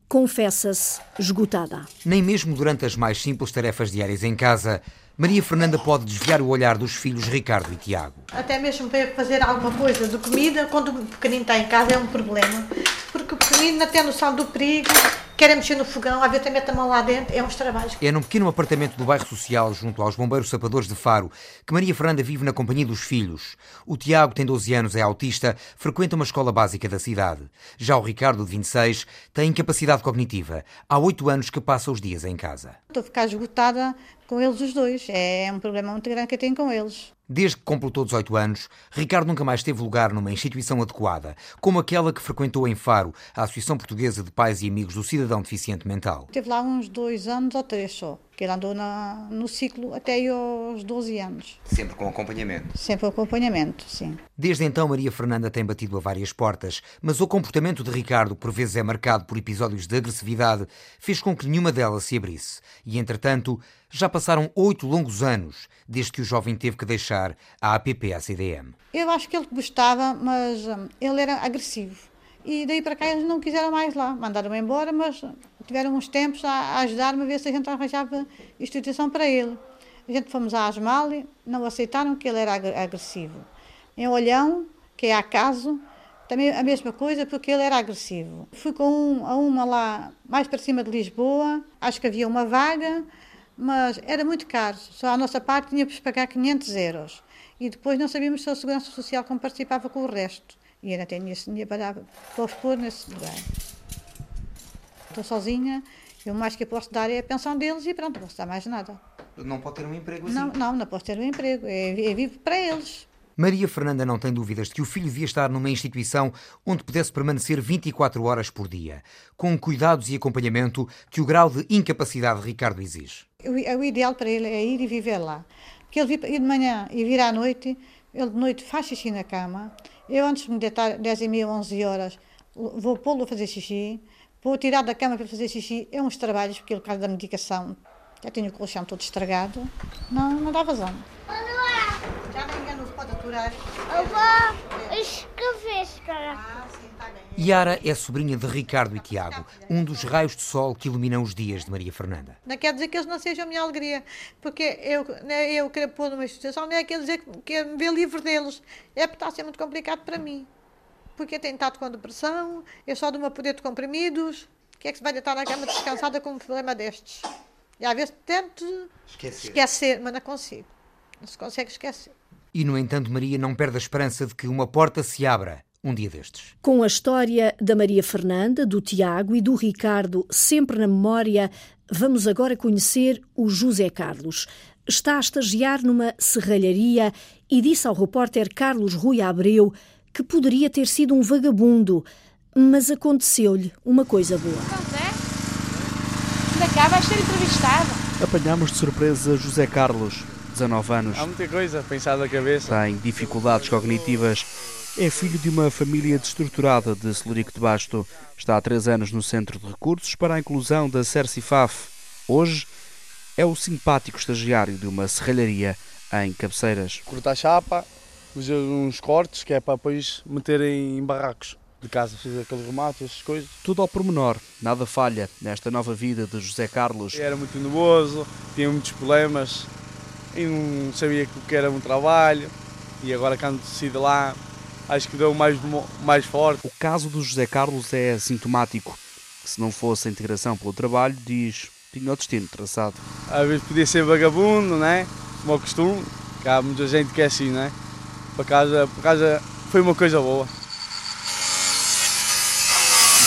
S1: Confessa-se esgotada.
S42: Nem mesmo durante as mais simples tarefas diárias em casa, Maria Fernanda pode desviar o olhar dos filhos Ricardo e Tiago.
S49: Até mesmo para fazer alguma coisa de comida, quando o pequenino está em casa é um problema. Porque o pequenino não tem noção do perigo querem mexer no fogão, às vezes também a mão lá dentro, é uns trabalhos.
S42: É num pequeno apartamento do bairro social, junto aos bombeiros sapadores de Faro, que Maria Fernanda vive na companhia dos filhos. O Tiago tem 12 anos, é autista, frequenta uma escola básica da cidade. Já o Ricardo, de 26, tem incapacidade cognitiva. Há 8 anos que passa os dias em casa.
S49: Estou a ficar esgotada com eles os dois. É um problema muito grande que eu tenho com eles.
S42: Desde que completou 18 anos, Ricardo nunca mais teve lugar numa instituição adequada, como aquela que frequentou em Faro, a Associação Portuguesa de Pais e Amigos do Cidadão Deficiente Mental.
S49: Teve lá uns dois anos ou três só, que ele andou na, no ciclo até aos 12 anos.
S42: Sempre com acompanhamento?
S49: Sempre com acompanhamento, sim.
S42: Desde então, Maria Fernanda tem batido a várias portas, mas o comportamento de Ricardo, por vezes é marcado por episódios de agressividade, fez com que nenhuma delas se abrisse. E, entretanto, já passaram oito longos anos desde que o jovem teve que deixar a APP-ACDM.
S49: Eu acho que ele gostava, mas hum, ele era agressivo. E daí para cá eles não quiseram mais lá. Mandaram-me embora, mas tiveram uns tempos a ajudar-me a ver se a gente arranjava instituição para ele. A gente fomos à Asmali, não aceitaram que ele era agressivo. Em Olhão, que é acaso, também a mesma coisa, porque ele era agressivo. Fui com um, a uma lá mais para cima de Lisboa, acho que havia uma vaga, mas era muito caro. Só a nossa parte tínhamos que pagar 500 euros. E depois não sabíamos se a Segurança Social como participava com o resto. E eu não tenho esse dinheiro para, para pôr nesse lugar. Estou sozinha, e o mais que eu posso dar é a pensão deles e pronto, não posso dar mais nada.
S42: Não pode ter um emprego assim?
S49: Não, não, não posso ter um emprego. É, é vivo para eles.
S42: Maria Fernanda não tem dúvidas de que o filho devia estar numa instituição onde pudesse permanecer 24 horas por dia, com cuidados e acompanhamento que o grau de incapacidade de Ricardo exige.
S49: O, ideal para ele é ir e viver lá. Porque ele ir de manhã e vir à noite, ele de noite faz xixi na cama. Eu, antes de me deitar 10 e meia, 11 horas, vou pô-lo a fazer xixi, vou tirar da cama para fazer xixi. É uns trabalhos, porque ele, por causa da medicação, já tinha o colchão todo estragado. Não, não dá vazão. Já ninguém nos pode aturar. Eu vou
S42: escrever, cara. Ah, sim, tá bem. Yara é sobrinha de Ricardo e Tiago, um dos raios de sol que iluminam os dias de Maria Fernanda.
S49: Não quer dizer que eles não sejam a minha alegria, porque eu, né, eu querer pôr numa instituição não é quer dizer que me ver livre deles. É porque está a ser muito complicado para mim. Porque eu tenho estado com depressão, eu só de uma poder de comprimidos. O que é que se vai deitar na cama descansada com um problema destes? E às vezes tento esquecer, esquecer mas não consigo. Não se consegue esquecer.
S42: E, no entanto, Maria não perde a esperança de que uma porta se abra um dia destes.
S1: Com a história da Maria Fernanda, do Tiago e do Ricardo sempre na memória, vamos agora conhecer o José Carlos. Está a estagiar numa serralharia e disse ao repórter Carlos Rui Abreu que poderia ter sido um vagabundo, mas aconteceu-lhe uma coisa boa.
S50: José, ainda cá vais ser entrevistado.
S51: Apanhamos de surpresa José Carlos, 19 anos.
S52: Há muita coisa a pensar na cabeça.
S51: Tem dificuldades cognitivas. É filho de uma família destruturada de Celurico de Basto. Está há três anos no Centro de Recursos para a inclusão da Cercifaf. Hoje é o simpático estagiário de uma serralharia em Cabeceiras.
S52: Cortar chapa, fazer uns cortes que é para depois meterem em barracos de casa, fazer aquele remate, essas coisas.
S51: Tudo ao pormenor, nada falha nesta nova vida de José Carlos.
S52: Era muito nervoso, tinha muitos problemas, e não sabia o que era um trabalho e agora quando decidi lá acho que deu mais, mais forte.
S51: O caso do José Carlos é sintomático. Se não fosse a integração pelo trabalho, diz, tinha o destino traçado.
S52: Às vezes podia ser vagabundo, né? como é costume, que há muita gente que é assim, né? Para casa, para casa foi uma coisa boa.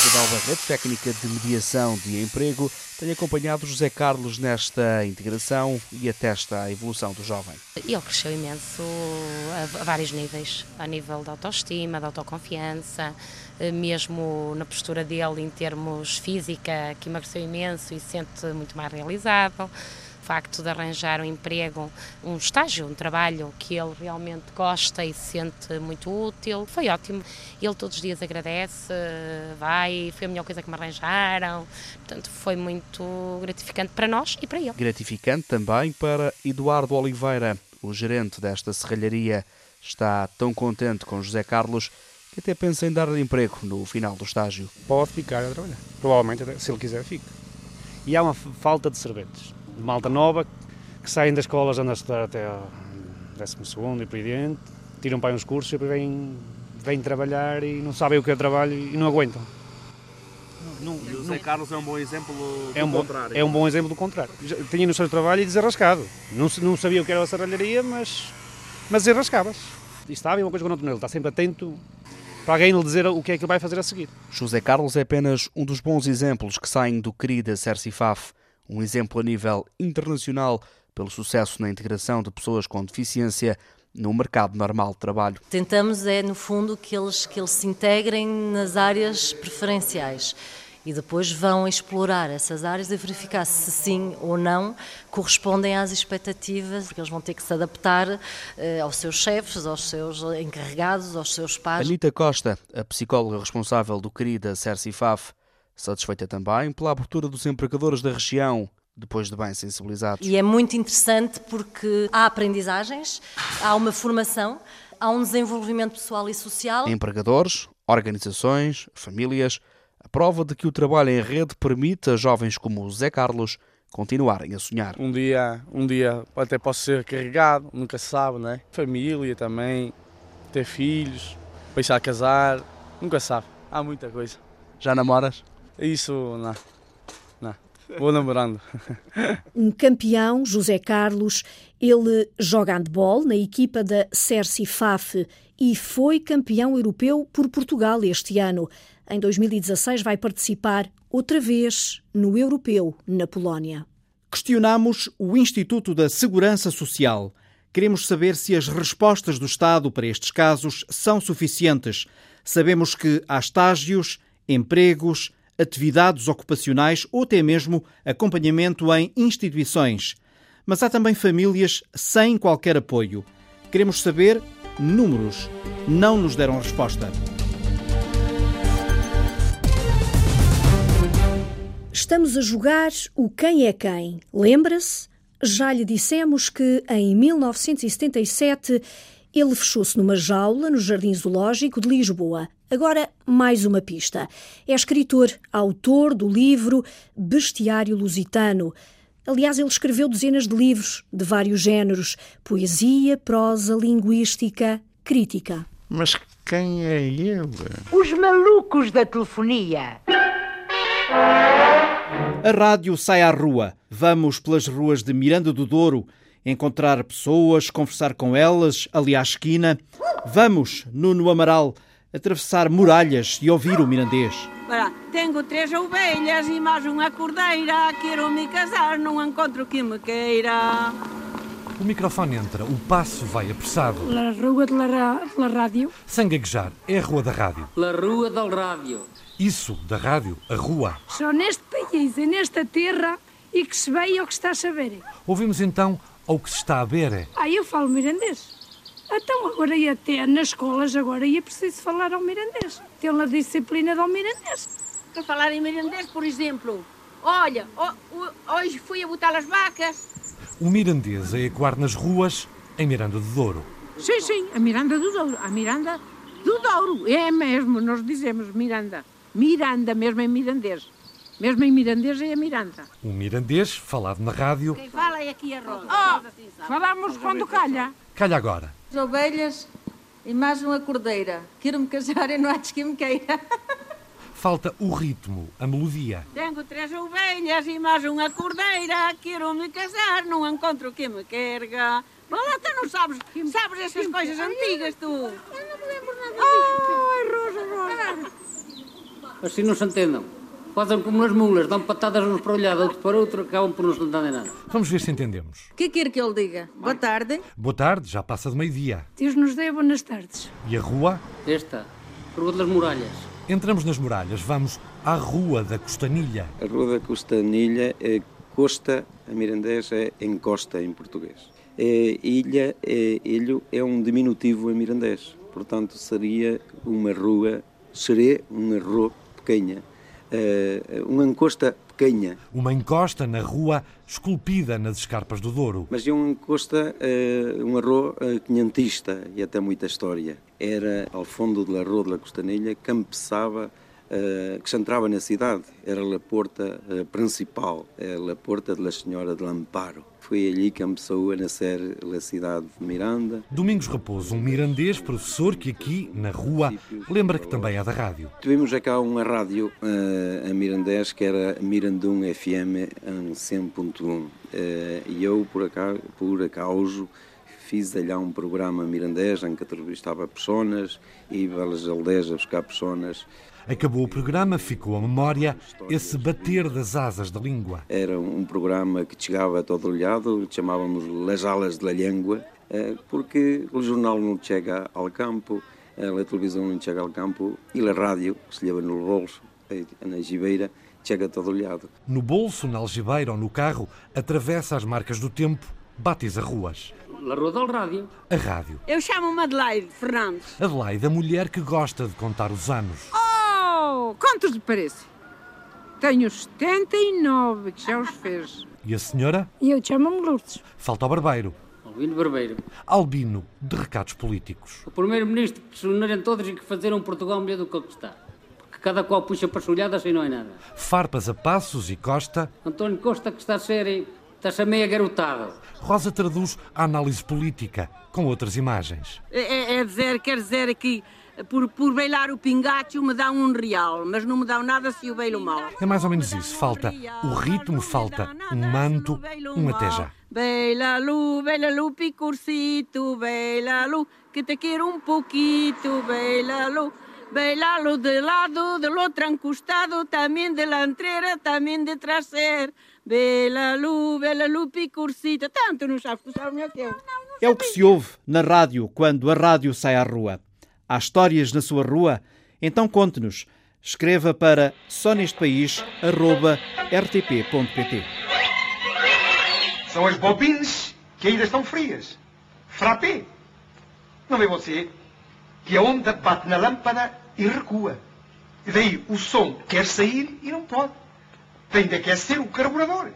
S51: Isabel Barreto, técnica de mediação de emprego, Tem acompanhado José Carlos nesta integração e atesta a evolução do jovem.
S53: Ele cresceu imenso a vários níveis, a nível de autoestima, de autoconfiança, eh, mesmo na postura dele em termos física, que emagreceu imenso e se sente muito mais realizado facto de arranjar um emprego, um estágio, um trabalho que ele realmente gosta e se sente muito útil. Foi ótimo. Ele todos os dias agradece, vai, foi a melhor coisa que me arranjaram. Portanto, foi muito gratificante para nós e para ele.
S51: Gratificante também para Eduardo Oliveira, o gerente desta serralharia. Está tão contente com José Carlos que até pensa em dar-lhe emprego no final do estágio.
S54: Pode ficar a trabalhar. Provavelmente, se ele quiser, fica. E há uma falta de serventes de malta nova que saem das escolas, andam a estudar até ao 12 e por aí diante, tiram para uns cursos e depois vêm, vêm trabalhar e não sabem o que é trabalho e não aguentam.
S51: Não, não, José Carlos é um bom exemplo do
S54: é um
S51: contrário.
S54: Bom, é um bom exemplo do contrário. Tinha no seu trabalho e desarrascado. Não, não sabia o que era a serralharia, mas, mas desarrascava-se. E estava, e uma coisa que eu não nele, está sempre atento para alguém lhe dizer o que é que ele vai fazer a seguir.
S51: José Carlos é apenas um dos bons exemplos que saem do querida Faf um exemplo a nível internacional pelo sucesso na integração de pessoas com deficiência no mercado normal de trabalho.
S55: Tentamos é, no fundo, que eles, que eles se integrem nas áreas preferenciais e depois vão explorar essas áreas e verificar se sim ou não correspondem às expectativas, porque eles vão ter que se adaptar eh, aos seus chefes, aos seus encarregados, aos seus pais.
S51: Anita Costa, a psicóloga responsável do querida Faf, Satisfeita também pela abertura dos empregadores da região, depois de bem sensibilizados.
S55: E é muito interessante porque há aprendizagens, há uma formação, há um desenvolvimento pessoal e social.
S51: Empregadores, organizações, famílias, a prova de que o trabalho em rede permite a jovens como o Zé Carlos continuarem a sonhar.
S52: Um dia, um dia até posso ser carregado, nunca se sabe, né? Família também, ter filhos, pensar casar, nunca se sabe. Há muita coisa.
S51: Já namoras?
S52: Isso, não. Não. Vou namorando.
S1: Um campeão, José Carlos, ele joga handball na equipa da Cerci Faf e foi campeão europeu por Portugal este ano. Em 2016 vai participar outra vez no europeu na Polónia.
S4: Questionamos o Instituto da Segurança Social. Queremos saber se as respostas do Estado para estes casos são suficientes. Sabemos que há estágios, empregos, atividades ocupacionais ou até mesmo acompanhamento em instituições. Mas há também famílias sem qualquer apoio. Queremos saber números. Não nos deram resposta.
S1: Estamos a jogar o Quem é Quem. Lembra-se? Já lhe dissemos que em 1977 ele fechou-se numa jaula no Jardim Zoológico de Lisboa. Agora, mais uma pista. É escritor, autor do livro Bestiário Lusitano. Aliás, ele escreveu dezenas de livros de vários géneros: poesia, prosa, linguística, crítica.
S56: Mas quem é ele?
S57: Os malucos da telefonia.
S4: A rádio sai à rua. Vamos pelas ruas de Miranda do Douro encontrar pessoas, conversar com elas ali à esquina. Vamos, Nuno Amaral, atravessar muralhas e ouvir o mirandês.
S58: Tenho três ovelhas e mais uma cordeira. Quero me casar, não encontro que me queira.
S59: O microfone entra, o passo vai apressado.
S60: La rua de la, la rádio.
S59: Sem gaguejar, é a rua da rádio.
S61: La rua da rádio.
S59: Isso, da rádio, a rua.
S60: Só neste país e nesta terra e que se veio o que está a saber.
S59: Ouvimos então ao que se está a ver.
S60: Ah, eu falo mirandês. Então agora ia ter nas escolas, agora ia preciso falar ao mirandês. Ter uma disciplina do mirandês.
S58: Para falar em mirandês, por exemplo, olha, hoje fui a botar as vacas.
S59: O mirandês é ecoar nas ruas em Miranda do Douro.
S60: Sim, sim, a Miranda do Douro. A Miranda do Douro. É mesmo, nós dizemos Miranda. Miranda mesmo em mirandês. Mesmo em mirandês é a Miranda.
S59: O mirandês, falado na rádio.
S58: Quem fala é aqui a Rosa.
S60: Oh, falamos quando calha.
S59: Calha agora.
S58: As ovelhas e mais uma cordeira. Quero-me casar e não há que me queira.
S59: Falta o ritmo, a melodia.
S58: Tenho três ovelhas e mais uma cordeira. Quero-me casar, não encontro quem me querga. Olá, tu não sabes, sabes essas coisas antigas, tu. Eu não me lembro nada disso.
S60: Ai, Rosa, Rosa.
S61: Assim não se entendam.
S62: Fazem como as mulas, dão patadas uns para um lado, outros para outro, acabam por não se entenderem nada.
S59: Vamos ver se entendemos.
S58: O que quer que ele diga? Boa tarde.
S59: Boa tarde, já passa de meio-dia.
S60: Deus nos dê boas tardes.
S59: E a rua?
S62: Esta, Rua das Muralhas.
S59: Entramos nas muralhas, vamos à Rua da Costanilha.
S63: A Rua da Costanilha é costa, a mirandês é encosta em português. É ilha, é ilho, é um diminutivo em mirandês. Portanto, seria uma rua, seria uma rua pequena. Uh, uma encosta pequena.
S59: Uma encosta na rua esculpida nas escarpas do Douro.
S63: Mas é uma encosta, uma rua uh, quinhentista e até muita história. Era ao fundo da Rua da Costanilha que que se entrava na cidade. Era a porta principal, a porta da Senhora de Lamparo. Foi ali que começou a nascer a cidade de Miranda.
S59: Domingos Raposo, um mirandês professor que aqui, na rua, lembra que também é da rádio.
S63: Tivemos cá uma rádio uh, a mirandês que era Mirandum FM em 100.1 uh, e eu, por acaso, por acaso fiz allá um programa mirandês em que entrevistava pessoas e ia pelas aldeias a buscar pessoas
S59: Acabou o programa, ficou a memória, esse bater das asas da língua.
S63: Era um programa que chegava a todo olhado, chamávamos Las Alas da Língua, eh, porque o jornal não chega ao campo, eh, a televisão não chega ao campo e a rádio, que se leva no bolso, eh, na gibeira, chega a todo olhado.
S59: No bolso, na algibeira ou no carro, atravessa as marcas do tempo, batiza ruas.
S62: La Rua del Rádio.
S59: A rádio.
S58: Eu chamo-me Adelaide Fernandes.
S59: Adelaide, a mulher que gosta de contar os anos.
S60: Oh, quantos lhe parece? Tenho 79, que já os fez.
S59: E a senhora?
S60: E eu chamo-me Lourdes.
S59: Falta o barbeiro.
S62: Albino Barbeiro.
S59: Albino, de recados políticos.
S62: O primeiro-ministro que se unirem todos e que fazerem Portugal melhor do que o que está. Porque cada qual puxa para solhadas e não é nada.
S59: Farpas a Passos e Costa.
S62: António Costa que está a ser Está-se meio garotado.
S59: Rosa traduz a análise política com outras imagens.
S58: É, é dizer, quer dizer que por, por beilar o pingacho me dá um real, mas não me dá nada se o beilo mal.
S59: É mais ou menos isso. Falta o ritmo, falta um manto, um até já.
S58: Beila-lu, beila-lu, picurcito, beila-lu, que te quero um pouquito, beila-lu. Bailalo de lado, del outro encostado, também de la entrera, também de Lu, Bela Lu, picursita. Tanto não sabes, tu sabes melhor que eu.
S4: É o que se ouve na rádio quando a rádio sai à rua. Há histórias na sua rua? Então conte-nos. Escreva para só neste país rtp.pt.
S64: São as bobines que ainda estão frias. Frappé. Não vê você que a onda bate na lâmpada e recua. E daí o som quer sair e não pode tem de aquecer o carburador.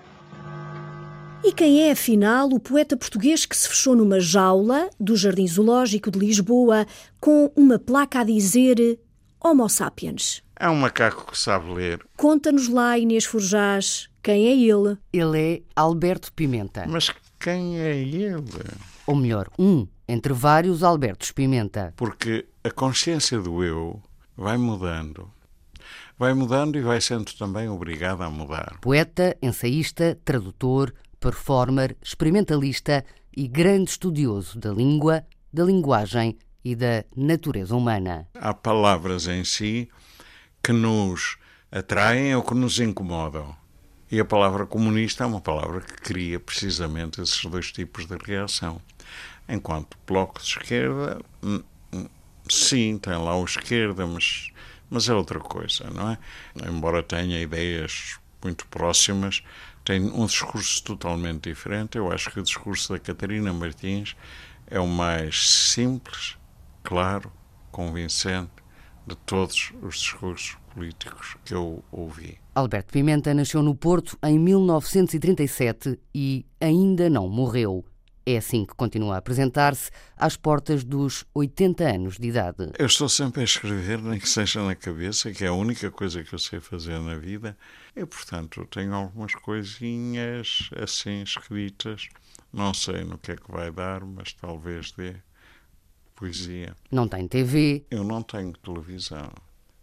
S1: E quem é, afinal, o poeta português que se fechou numa jaula do Jardim Zoológico de Lisboa com uma placa a dizer Homo sapiens?
S56: É um macaco que sabe ler.
S1: Conta-nos lá, Inês Forjás, quem é ele?
S65: Ele é Alberto Pimenta.
S56: Mas quem é ele?
S65: Ou melhor, um entre vários Albertos Pimenta.
S56: Porque a consciência do eu vai mudando vai mudando e vai sendo também obrigado a mudar.
S65: Poeta, ensaísta, tradutor, performer, experimentalista e grande estudioso da língua, da linguagem e da natureza humana.
S56: Há palavras em si que nos atraem ou que nos incomodam. E a palavra comunista é uma palavra que cria precisamente esses dois tipos de reação. Enquanto bloco de esquerda, hum, hum, sim, tem lá o esquerda, mas mas é outra coisa, não é? Embora tenha ideias muito próximas, tem um discurso totalmente diferente. Eu acho que o discurso da Catarina Martins é o mais simples, claro, convincente de todos os discursos políticos que eu ouvi.
S65: Alberto Pimenta nasceu no Porto em 1937 e ainda não morreu. É assim que continua a apresentar-se às portas dos 80 anos de idade.
S56: Eu estou sempre a escrever, nem que seja na cabeça, que é a única coisa que eu sei fazer na vida. E, portanto, tenho algumas coisinhas assim escritas. Não sei no que é que vai dar, mas talvez dê poesia.
S65: Não tem TV?
S56: Eu não tenho televisão.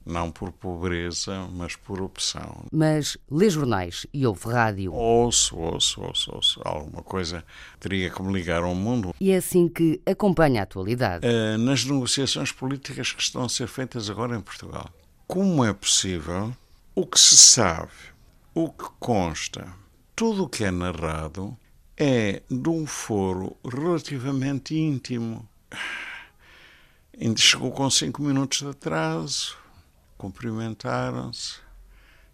S56: Não por pobreza, mas por opção.
S65: Mas lê jornais e ouve rádio.
S56: Ouço, ouço, ouço, ouço. Alguma coisa teria que me ligar ao mundo.
S65: E é assim que acompanha a atualidade.
S56: Uh, nas negociações políticas que estão a ser feitas agora em Portugal. Como é possível o que se sabe, o que consta, tudo o que é narrado é de um foro relativamente íntimo. Ainda chegou com cinco minutos de atraso, cumprimentaram-se,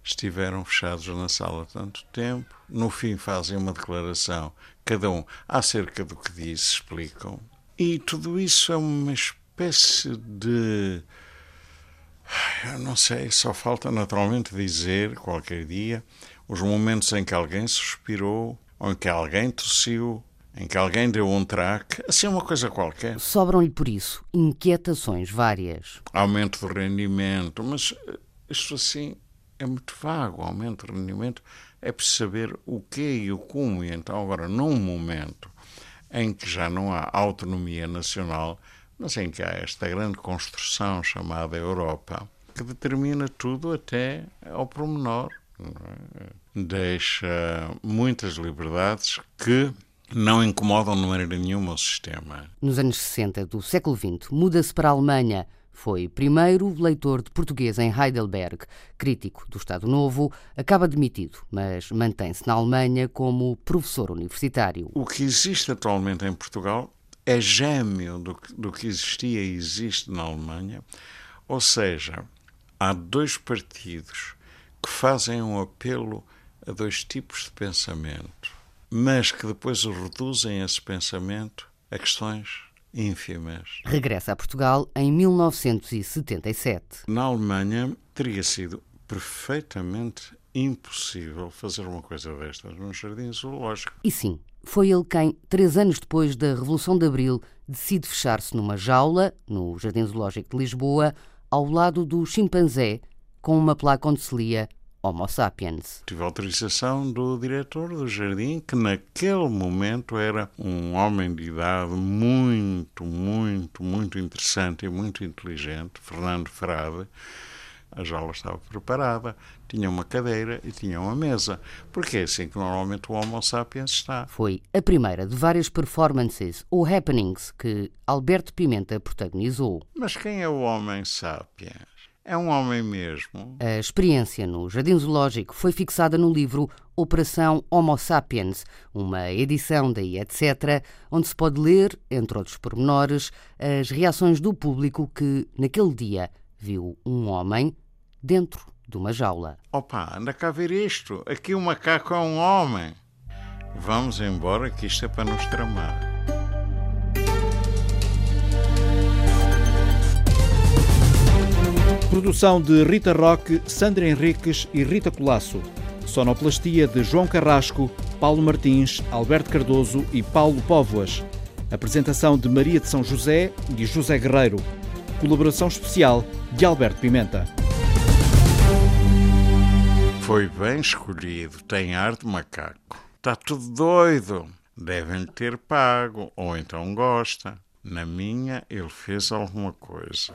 S56: estiveram fechados na sala tanto tempo. No fim, fazem uma declaração, cada um acerca do que disse, explicam. E tudo isso é uma espécie de. Eu não sei, só falta naturalmente dizer, qualquer dia, os momentos em que alguém suspirou, ou em que alguém tossiu, em que alguém deu um traque, assim uma coisa qualquer.
S65: Sobram-lhe por isso inquietações várias.
S56: Aumento do rendimento, mas eh, isto assim é muito vago. Aumento do rendimento é preciso saber o que e o como. E então, agora, num momento em que já não há autonomia nacional, mas em que há esta grande construção chamada Europa, que determina tudo até ao pormenor. É? Deixa muitas liberdades que não incomodam de maneira nenhuma o sistema.
S65: Nos anos 60 do século XX, muda-se para a Alemanha. Foi primeiro leitor de português em Heidelberg, crítico do Estado Novo, acaba demitido, mas mantém-se na Alemanha como professor universitário.
S56: O que existe atualmente em Portugal é gêmeo do, do que existia e existe na Alemanha, ou seja, há dois partidos que fazem um apelo a dois tipos de pensamento mas que depois reduzem esse pensamento a questões ínfimas.
S65: Regressa a Portugal em 1977.
S56: Na Alemanha teria sido perfeitamente impossível fazer uma coisa destas num jardim zoológico.
S65: E sim, foi ele quem, três anos depois da Revolução de Abril, decide fechar-se numa jaula, no Jardim Zoológico de Lisboa, ao lado do chimpanzé, com uma placa onde se lia Homo sapiens.
S56: Tive autorização do diretor do jardim, que naquele momento era um homem de idade muito, muito, muito interessante e muito inteligente, Fernando Frade. A jaula estava preparada, tinha uma cadeira e tinha uma mesa, porque é assim que normalmente o Homo sapiens está.
S65: Foi a primeira de várias performances ou happenings que Alberto Pimenta protagonizou.
S56: Mas quem é o Homem sapiens? É um homem mesmo.
S65: A experiência no Jardim Zoológico foi fixada no livro Operação Homo Sapiens, uma edição da etc., onde se pode ler, entre outros pormenores, as reações do público que, naquele dia, viu um homem dentro de uma jaula.
S56: Opa, anda cá ver isto. Aqui o macaco é um homem. Vamos embora que isto é para nos tramar.
S4: Produção de Rita Roque, Sandra Henriques e Rita Colasso. Sonoplastia de João Carrasco, Paulo Martins, Alberto Cardoso e Paulo Póvoas. Apresentação de Maria de São José e José Guerreiro. Colaboração especial de Alberto Pimenta.
S56: Foi bem escolhido, tem ar de macaco. Está tudo doido. Devem ter pago, ou então gosta. Na minha, ele fez alguma coisa.